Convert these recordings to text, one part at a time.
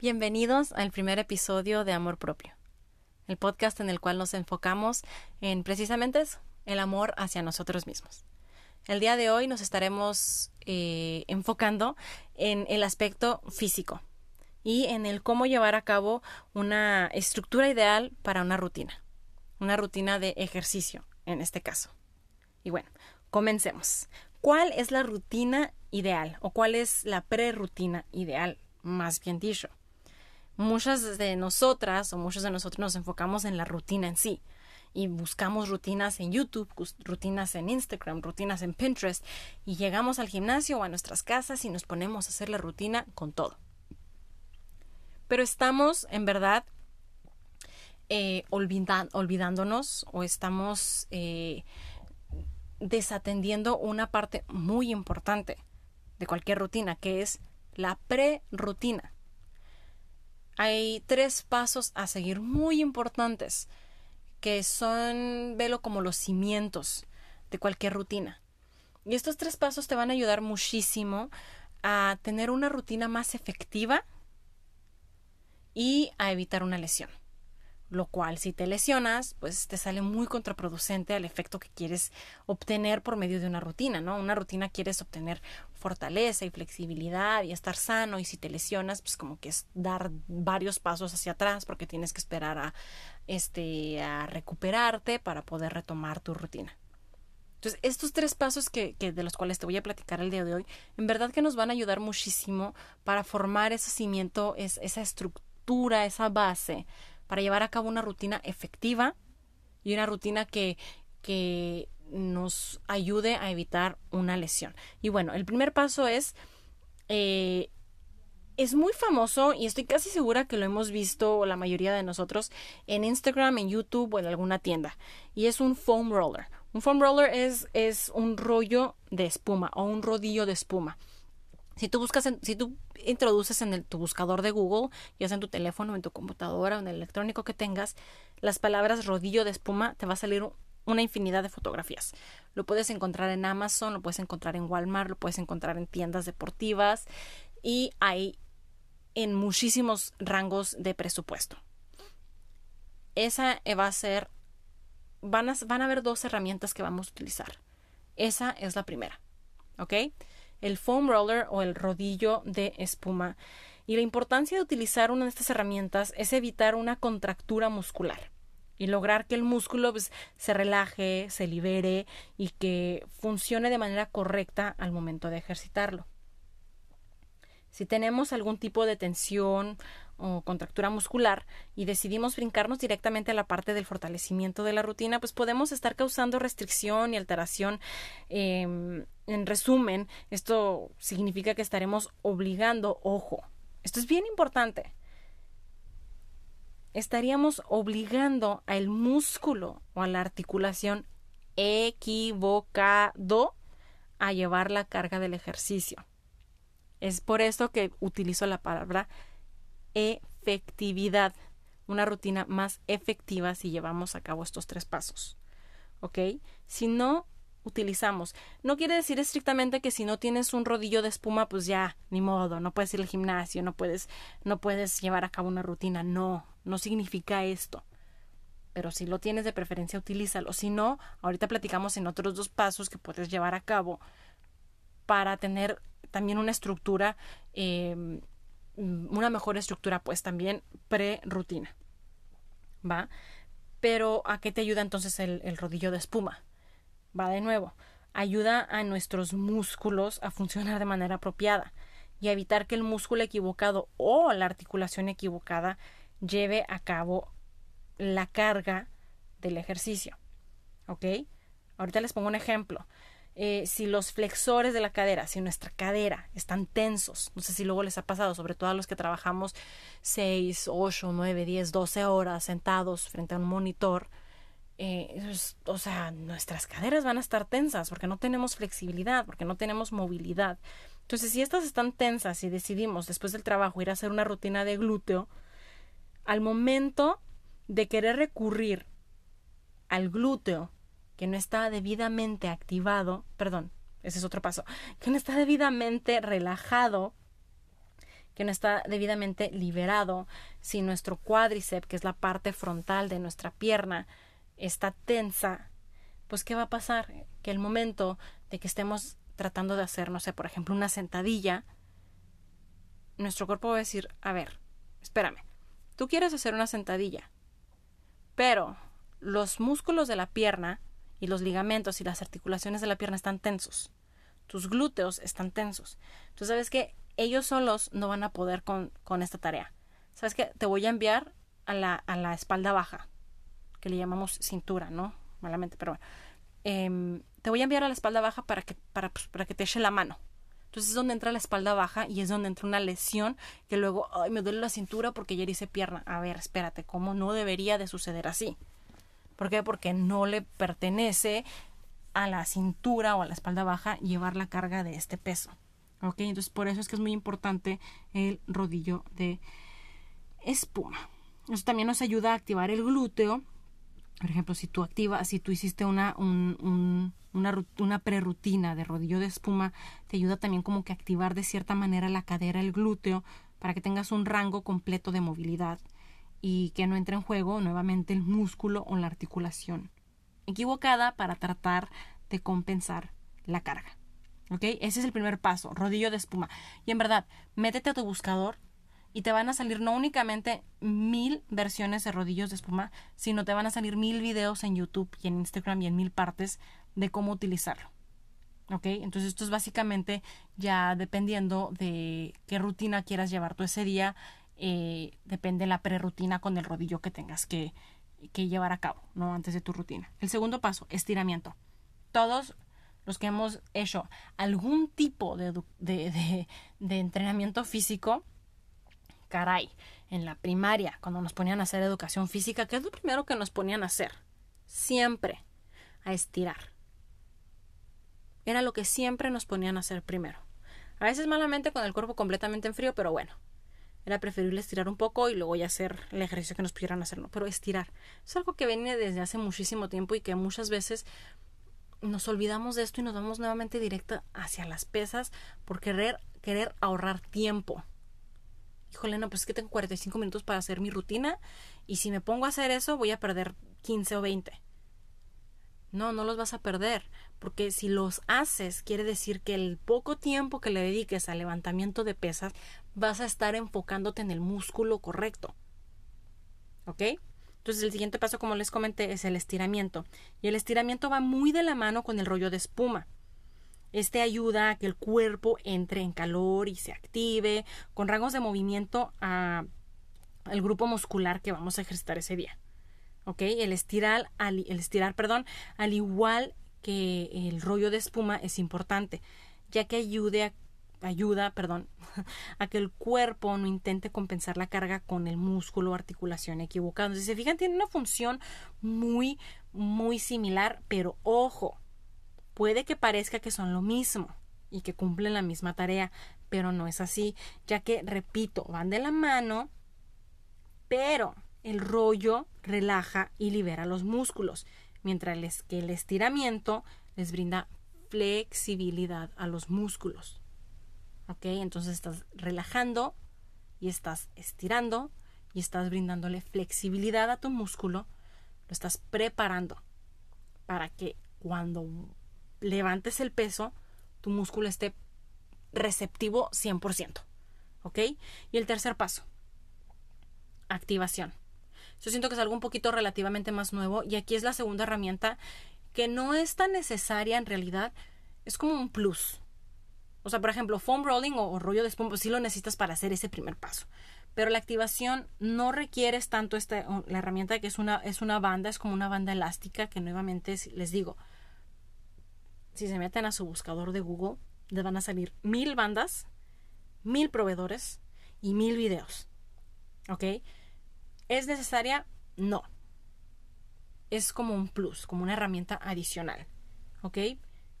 Bienvenidos al primer episodio de Amor Propio, el podcast en el cual nos enfocamos en precisamente el amor hacia nosotros mismos. El día de hoy nos estaremos eh, enfocando en el aspecto físico y en el cómo llevar a cabo una estructura ideal para una rutina, una rutina de ejercicio en este caso. Y bueno, comencemos. ¿Cuál es la rutina ideal o cuál es la pre-rutina ideal, más bien dicho? Muchas de nosotras o muchos de nosotros nos enfocamos en la rutina en sí y buscamos rutinas en YouTube, rutinas en Instagram, rutinas en Pinterest y llegamos al gimnasio o a nuestras casas y nos ponemos a hacer la rutina con todo. Pero estamos en verdad eh, olvidándonos o estamos eh, desatendiendo una parte muy importante de cualquier rutina que es la pre-rutina hay tres pasos a seguir muy importantes que son, velo como los cimientos de cualquier rutina. Y estos tres pasos te van a ayudar muchísimo a tener una rutina más efectiva y a evitar una lesión lo cual si te lesionas, pues te sale muy contraproducente al efecto que quieres obtener por medio de una rutina, ¿no? Una rutina quieres obtener fortaleza y flexibilidad y estar sano y si te lesionas, pues como que es dar varios pasos hacia atrás porque tienes que esperar a este a recuperarte para poder retomar tu rutina. Entonces, estos tres pasos que, que, de los cuales te voy a platicar el día de hoy, en verdad que nos van a ayudar muchísimo para formar ese cimiento, esa estructura, esa base para llevar a cabo una rutina efectiva y una rutina que, que nos ayude a evitar una lesión. Y bueno, el primer paso es, eh, es muy famoso y estoy casi segura que lo hemos visto la mayoría de nosotros en Instagram, en YouTube o en alguna tienda. Y es un foam roller. Un foam roller es, es un rollo de espuma o un rodillo de espuma. Si tú buscas, si tú introduces en tu buscador de Google, ya sea en tu teléfono, en tu computadora o en el electrónico que tengas, las palabras rodillo de espuma, te va a salir una infinidad de fotografías. Lo puedes encontrar en Amazon, lo puedes encontrar en Walmart, lo puedes encontrar en tiendas deportivas y hay en muchísimos rangos de presupuesto. Esa va a ser, van a, van a haber dos herramientas que vamos a utilizar. Esa es la primera, ¿ok? El foam roller o el rodillo de espuma. Y la importancia de utilizar una de estas herramientas es evitar una contractura muscular y lograr que el músculo pues, se relaje, se libere y que funcione de manera correcta al momento de ejercitarlo. Si tenemos algún tipo de tensión o contractura muscular y decidimos brincarnos directamente a la parte del fortalecimiento de la rutina, pues podemos estar causando restricción y alteración. Em, en resumen, esto significa que estaremos obligando, ojo, esto es bien importante, estaríamos obligando al músculo o a la articulación equivocado a llevar la carga del ejercicio. Es por esto que utilizo la palabra efectividad, una rutina más efectiva si llevamos a cabo estos tres pasos. ¿Ok? Si no utilizamos, no quiere decir estrictamente que si no tienes un rodillo de espuma, pues ya, ni modo, no puedes ir al gimnasio, no puedes, no puedes llevar a cabo una rutina. No, no significa esto. Pero si lo tienes de preferencia, utilízalo. Si no, ahorita platicamos en otros dos pasos que puedes llevar a cabo para tener también una estructura Mm, una mejor estructura, pues también pre-rutina. ¿Va? Pero ¿a qué te ayuda entonces el, el rodillo de espuma? Va de nuevo. Ayuda a nuestros músculos a funcionar de manera apropiada y a evitar que el músculo equivocado o la articulación equivocada lleve a cabo la carga del ejercicio. ¿Ok? Ahorita les pongo un ejemplo. Eh, si los flexores de la cadera, si nuestra cadera están tensos, no sé si luego les ha pasado, sobre todo a los que trabajamos 6, 8, 9, 10, 12 horas sentados frente a un monitor, eh, o sea, nuestras caderas van a estar tensas porque no tenemos flexibilidad, porque no tenemos movilidad. Entonces, si estas están tensas y decidimos después del trabajo ir a hacer una rutina de glúteo, al momento de querer recurrir al glúteo que no está debidamente activado, perdón, ese es otro paso, que no está debidamente relajado, que no está debidamente liberado, si nuestro cuádriceps, que es la parte frontal de nuestra pierna, está tensa, pues ¿qué va a pasar? Que el momento de que estemos tratando de hacer, no sé, por ejemplo, una sentadilla, nuestro cuerpo va a decir, a ver, espérame, tú quieres hacer una sentadilla, pero los músculos de la pierna y los ligamentos y las articulaciones de la pierna están tensos. Tus glúteos están tensos. Tú sabes que ellos solos no van a poder con, con esta tarea. ¿Sabes que Te voy a enviar a la, a la espalda baja, que le llamamos cintura, ¿no? Malamente, pero bueno. Em, te voy a enviar a la espalda baja para que, para, pues, para que te eche la mano. Entonces es donde entra la espalda baja y es donde entra una lesión que luego, ay, me duele la cintura porque ayer hice pierna. A ver, espérate, ¿cómo no debería de suceder así? ¿Por qué? Porque no le pertenece a la cintura o a la espalda baja llevar la carga de este peso. ¿Ok? Entonces por eso es que es muy importante el rodillo de espuma. Eso también nos ayuda a activar el glúteo. Por ejemplo, si tú activas, si tú hiciste una, un, una, una prerrutina de rodillo de espuma, te ayuda también como que activar de cierta manera la cadera, el glúteo, para que tengas un rango completo de movilidad y que no entre en juego nuevamente el músculo o la articulación equivocada para tratar de compensar la carga. ¿Ok? Ese es el primer paso, rodillo de espuma. Y en verdad, métete a tu buscador y te van a salir no únicamente mil versiones de rodillos de espuma, sino te van a salir mil videos en YouTube y en Instagram y en mil partes de cómo utilizarlo. ¿Ok? Entonces esto es básicamente ya dependiendo de qué rutina quieras llevar tú ese día eh, depende la prerutina con el rodillo que tengas que, llevar a cabo, ¿no? Antes de tu rutina. El segundo paso, estiramiento. Todos los que hemos hecho algún tipo de, de, entrenamiento físico, caray, en la primaria, cuando nos ponían a hacer educación física, ¿qué es lo primero que nos ponían a hacer? Siempre a estirar. Era lo que siempre nos ponían a hacer primero. A veces malamente con el cuerpo completamente en frío, pero bueno, era preferible estirar un poco y luego ya hacer el ejercicio que nos pudieran hacer, ¿no? Pero estirar. Es algo que viene desde hace muchísimo tiempo y que muchas veces nos olvidamos de esto y nos vamos nuevamente directa hacia las pesas por querer, querer ahorrar tiempo. Híjole, no, pues es que tengo 45 minutos para hacer mi rutina y si me pongo a hacer eso voy a perder 15 o 20. No, no los vas a perder, porque si los haces, quiere decir que el poco tiempo que le dediques al levantamiento de pesas, vas a estar enfocándote en el músculo correcto. ¿Ok? Entonces el siguiente paso, como les comenté, es el estiramiento. Y el estiramiento va muy de la mano con el rollo de espuma. Este ayuda a que el cuerpo entre en calor y se active, con rangos de movimiento al grupo muscular que vamos a ejercitar ese día. ¿Ok? El estirar, al, perdón, al igual que el rollo de espuma es importante, ya que ayude a, ayuda, perdón, a que el cuerpo no intente compensar la carga con el músculo o articulación equivocado. Si se fijan, tiene una función muy, muy similar, pero ojo, puede que parezca que son lo mismo y que cumplen la misma tarea, pero no es así, ya que, repito, van de la mano, pero el rollo relaja y libera los músculos, mientras que el estiramiento les brinda flexibilidad a los músculos. ¿Ok? Entonces estás relajando y estás estirando y estás brindándole flexibilidad a tu músculo, lo estás preparando para que cuando levantes el peso, tu músculo esté receptivo 100%. ¿Ok? Y el tercer paso, activación. Yo siento que es algo un poquito relativamente más nuevo y aquí es la segunda herramienta que no es tan necesaria en realidad, es como un plus. O sea, por ejemplo, foam rolling o, rollo de espuma, pues sí lo necesitas para hacer ese primer paso. Pero la activación no requieres tanto esta, la herramienta que es una, es una banda, es como una banda elástica que nuevamente les digo, si se meten a su buscador de Google, les van a salir mil bandas, mil proveedores y mil videos. ¿Ok? ¿Es necesaria? No. Es como un plus, como una herramienta adicional. ¿Ok?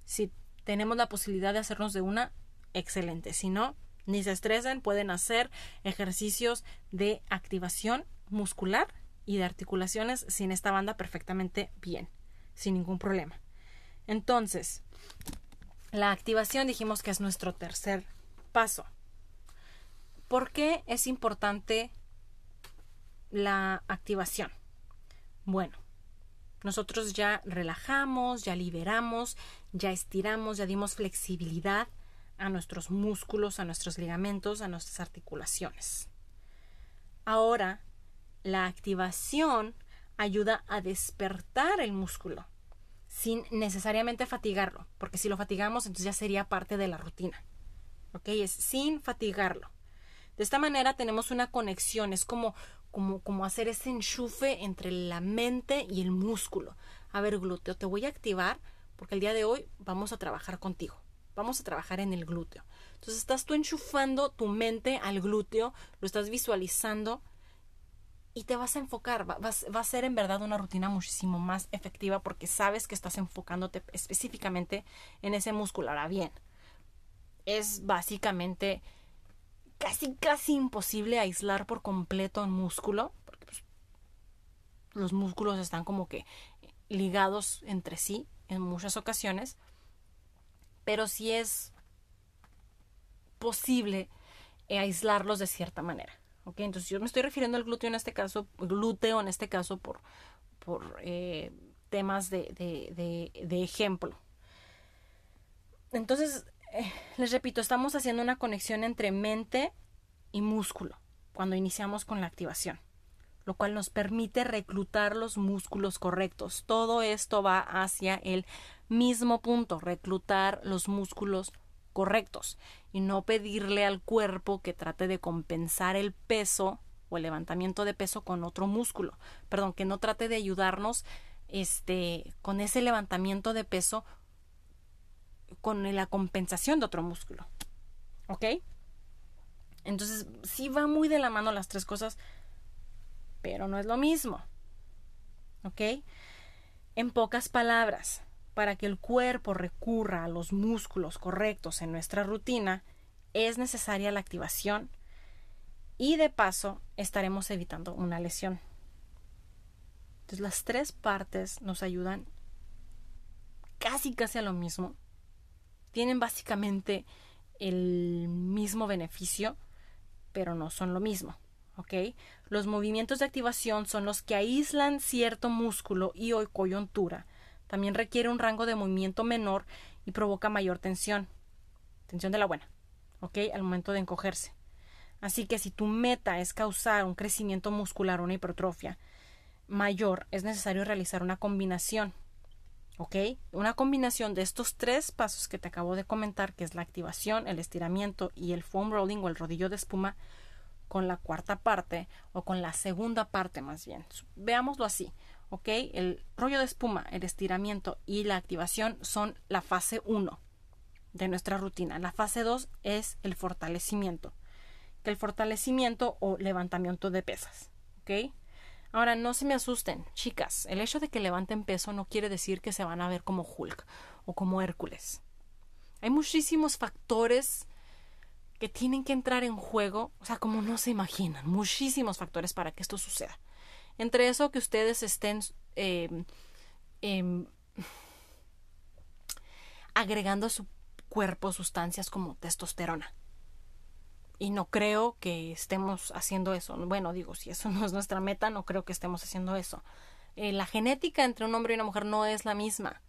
Si tenemos la posibilidad de hacernos de una, excelente. Si no, ni se estresen, pueden hacer ejercicios de activación muscular y de articulaciones sin esta banda perfectamente bien, sin ningún problema. Entonces, la activación dijimos que es nuestro tercer paso. ¿Por qué es importante la activación? Bueno, nosotros ya relajamos, ya liberamos, ya estiramos, ya dimos flexibilidad a nuestros músculos, a nuestros ligamentos, a nuestras articulaciones. Ahora, la activación ayuda a despertar el músculo sin necesariamente fatigarlo, porque si lo fatigamos entonces ya sería parte de la rutina. ¿Ok? Es sin fatigarlo. De esta manera tenemos una conexión, es como, como, como hacer ese enchufe entre la mente y el músculo. A ver, glúteo, te voy a activar porque el día de hoy vamos a trabajar contigo. Vamos a trabajar en el glúteo. Entonces estás tú enchufando tu mente al glúteo, lo estás visualizando y te vas a enfocar. Va, va, a ser en verdad una rutina muchísimo más efectiva porque sabes que estás enfocándote específicamente en ese músculo. Ahora bien, es básicamente casi, casi imposible aislar por completo un músculo, porque pues, los músculos están como que ligados entre sí en muchas ocasiones, pero sí es posible aislarlos de cierta manera. ¿ok? Entonces yo me estoy refiriendo al glúteo en este caso, glúteo en este caso por, por eh, temas de, de, de ejemplo. Entonces, eh, les repito, estamos haciendo una conexión entre mente y músculo cuando iniciamos con la activación, lo cual nos permite reclutar los músculos correctos. Todo esto va hacia el mismo punto, reclutar los músculos correctos y no pedirle al cuerpo que trate de compensar el peso o el levantamiento de peso con otro músculo. Perdón, que no trate de ayudarnos este con ese levantamiento de peso con la compensación de otro músculo. ¿Ok? Entonces, sí va muy de la mano las tres cosas, pero no es lo mismo. ¿Ok? En pocas palabras, para que el cuerpo recurra a los músculos correctos en nuestra rutina, es necesaria la activación y de paso estaremos evitando una lesión. Entonces las tres partes nos ayudan casi casi a lo mismo tienen básicamente el mismo beneficio, pero no son lo mismo. ¿ok? Los movimientos de activación son los que aíslan cierto músculo y o coyuntura. También requiere un rango de movimiento menor y provoca mayor tensión. Tensión de la buena, ¿ok? Al momento de encogerse. Así que si tu meta es causar un crecimiento muscular o una hipertrofia mayor, es necesario realizar una combinación ¿Ok? Una combinación de estos tres pasos que te acabo de comentar, que es la activación, el estiramiento y el foam rolling o el rodillo de espuma, con la cuarta parte o con la segunda parte más bien. Veámoslo así. ¿Ok? El rollo de espuma, el estiramiento y la activación son la fase 1 de nuestra rutina. La fase 2 es el fortalecimiento. Que el fortalecimiento o levantamiento de pesas. ¿Ok? Ahora, no se me asusten, chicas, el hecho de que levanten peso no quiere decir que se van a ver como Hulk o como Hércules. Hay muchísimos factores que tienen que entrar en juego, o sea, como no se imaginan, muchísimos factores para que esto suceda. Entre eso que ustedes estén em, em, agregando a su cuerpo sustancias como testosterona y no creo que estemos haciendo eso. Bueno, digo, si eso no es nuestra meta, no creo que estemos haciendo eso. Eh, la genética entre un hombre y una mujer no es la misma.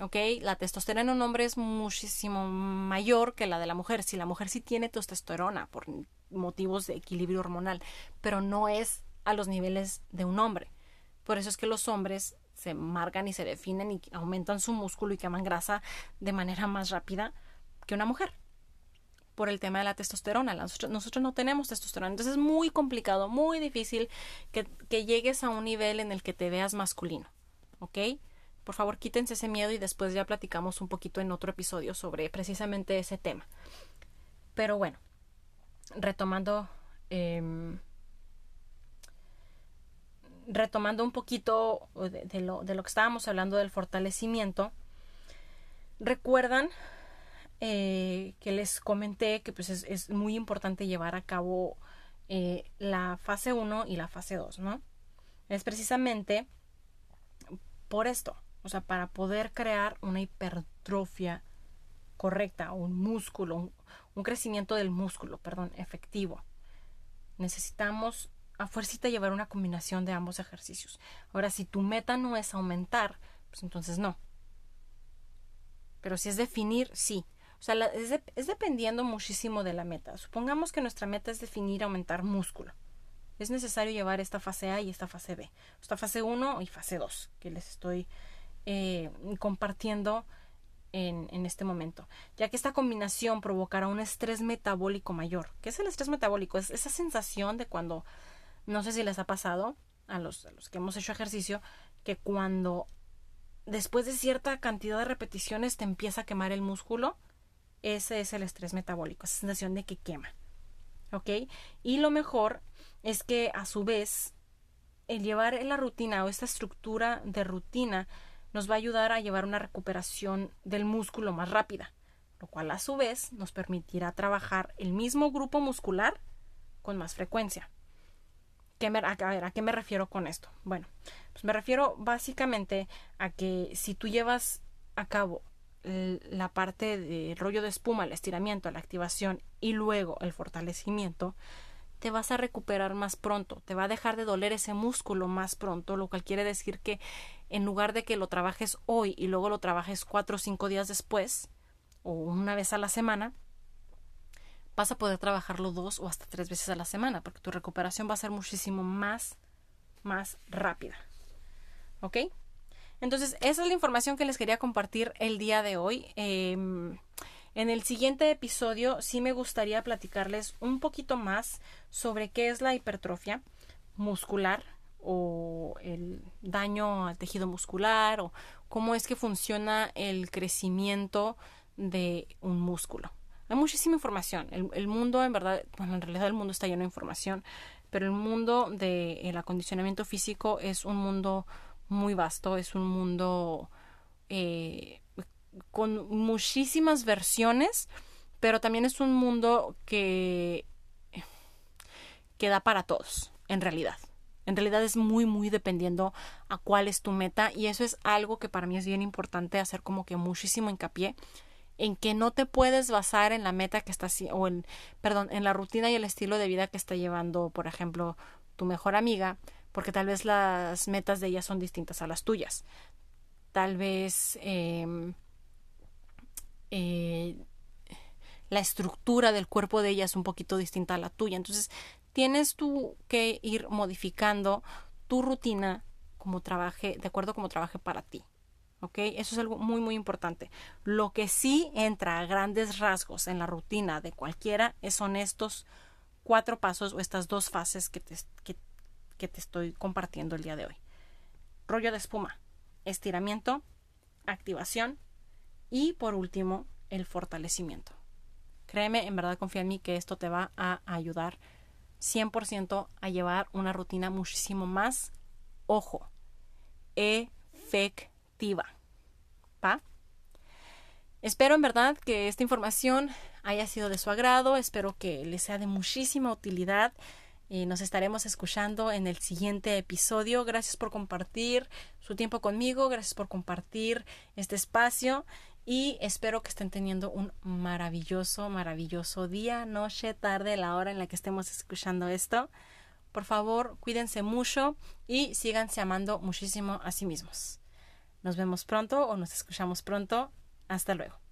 ¿Ok? La testosterona en un hombre es muchísimo mayor que la de la mujer. Si la mujer sí tiene testosterona por motivos de equilibrio hormonal, pero no es a los niveles de un hombre. Por eso es que los hombres se marcan y se definen y aumentan su músculo y queman grasa de manera más rápida que una mujer por el tema de la testosterona. Nosotros, no tenemos testosterona. Entonces es muy complicado, muy difícil que, que, llegues a un nivel en el que te veas masculino. ¿Ok? Por favor, quítense ese miedo y después ya platicamos un poquito en otro episodio sobre precisamente ese tema. Pero bueno, retomando. Em, retomando un poquito de, lo, de lo que estábamos hablando del fortalecimiento, recuerdan eh, que les comenté que pues es, muy importante llevar a cabo eh, la fase 1 y la fase 2, ¿no? Es precisamente por esto, o sea, para poder crear una hipertrofia correcta, un músculo, un crecimiento del músculo, perdón, efectivo. Necesitamos a fuercita llevar una combinación de ambos ejercicios. Ahora, si tu meta no es aumentar, pues entonces no. Pero si es definir, sí. O sea, es, es dependiendo muchísimo de la meta. Supongamos que nuestra meta es definir aumentar músculo. Es necesario llevar esta fase A y esta fase B. Esta fase 1 y fase 2 que les estoy eh, compartiendo en, en, este momento, ya que esta combinación provocará un estrés metabólico mayor. ¿Qué es el estrés metabólico? Es esa sensación de cuando, no sé si les ha pasado a los que hemos hecho ejercicio, que cuando después de cierta cantidad de repeticiones te empieza a quemar el músculo, ese es el estrés metabólico, esa sensación de que quema. ¿Ok? Y lo mejor es que a su vez el llevar la rutina o esta estructura de rutina nos va a ayudar a llevar una recuperación del músculo más rápida, lo cual a su vez nos permitirá trabajar el mismo grupo muscular con más frecuencia. ¿Qué me, a, ver, ¿a qué me refiero con esto? Bueno, pues me refiero básicamente a que si tú llevas a cabo la parte del rollo de espuma, el estiramiento, la activación y luego el fortalecimiento, te vas a recuperar más pronto, te va a dejar de doler ese músculo más pronto, lo cual quiere decir que en lugar de que lo trabajes hoy y luego lo trabajes cuatro o cinco días después, o una vez a la semana, vas a poder trabajarlo dos o hasta tres veces a la semana, porque tu recuperación va a ser muchísimo más, más rápida. ¿Ok? Entonces, esa es la información que les quería compartir el día de hoy. Eh, en el siguiente episodio sí me gustaría platicarles un poquito más sobre qué es la hipertrofia muscular o el daño al tejido muscular o cómo es que funciona el crecimiento de un músculo. Hay muchísima información. El, mundo, en verdad, bueno, en realidad el mundo está lleno de información, pero el mundo del acondicionamiento físico es un mundo muy vasto, es un mundo eh, con muchísimas versiones, pero también es un mundo que, que da para todos, en realidad. En realidad es muy, muy dependiendo a cuál es tu meta y eso es algo que para mí es bien importante hacer como que muchísimo hincapié en que no te puedes basar en la meta que estás o en perdón, en la rutina y el estilo de vida que está llevando, por ejemplo, tu mejor amiga, porque tal vez las metas de ella son distintas a las tuyas. Tal vez eh, eh, la estructura del cuerpo de ella es un poquito distinta a la tuya. Entonces, tienes tú que ir modificando tu rutina como trabaje, de acuerdo como trabaje para ti. ¿Ok? Eso es algo muy, muy importante. Lo que sí entra a grandes rasgos en la rutina de cualquiera son estos cuatro pasos o estas dos fases que te, que te estoy compartiendo el día de hoy. Rollo de espuma, estiramiento, activación y por último, el fortalecimiento. Créeme, en verdad confía en mí que esto te va a ayudar 100% a llevar una rutina muchísimo más, ojo, efectiva. ¿Va? Espero en verdad que esta información haya sido de su agrado, espero que les sea de muchísima utilidad. Y nos estaremos escuchando en el siguiente episodio. Gracias por compartir su tiempo conmigo, gracias por compartir este espacio y espero que estén teniendo un maravilloso, maravilloso día, noche, tarde, la hora en la que estemos escuchando esto. Por favor, cuídense mucho y síganse amando muchísimo a sí mismos. Nos vemos pronto o nos escuchamos pronto. Hasta luego.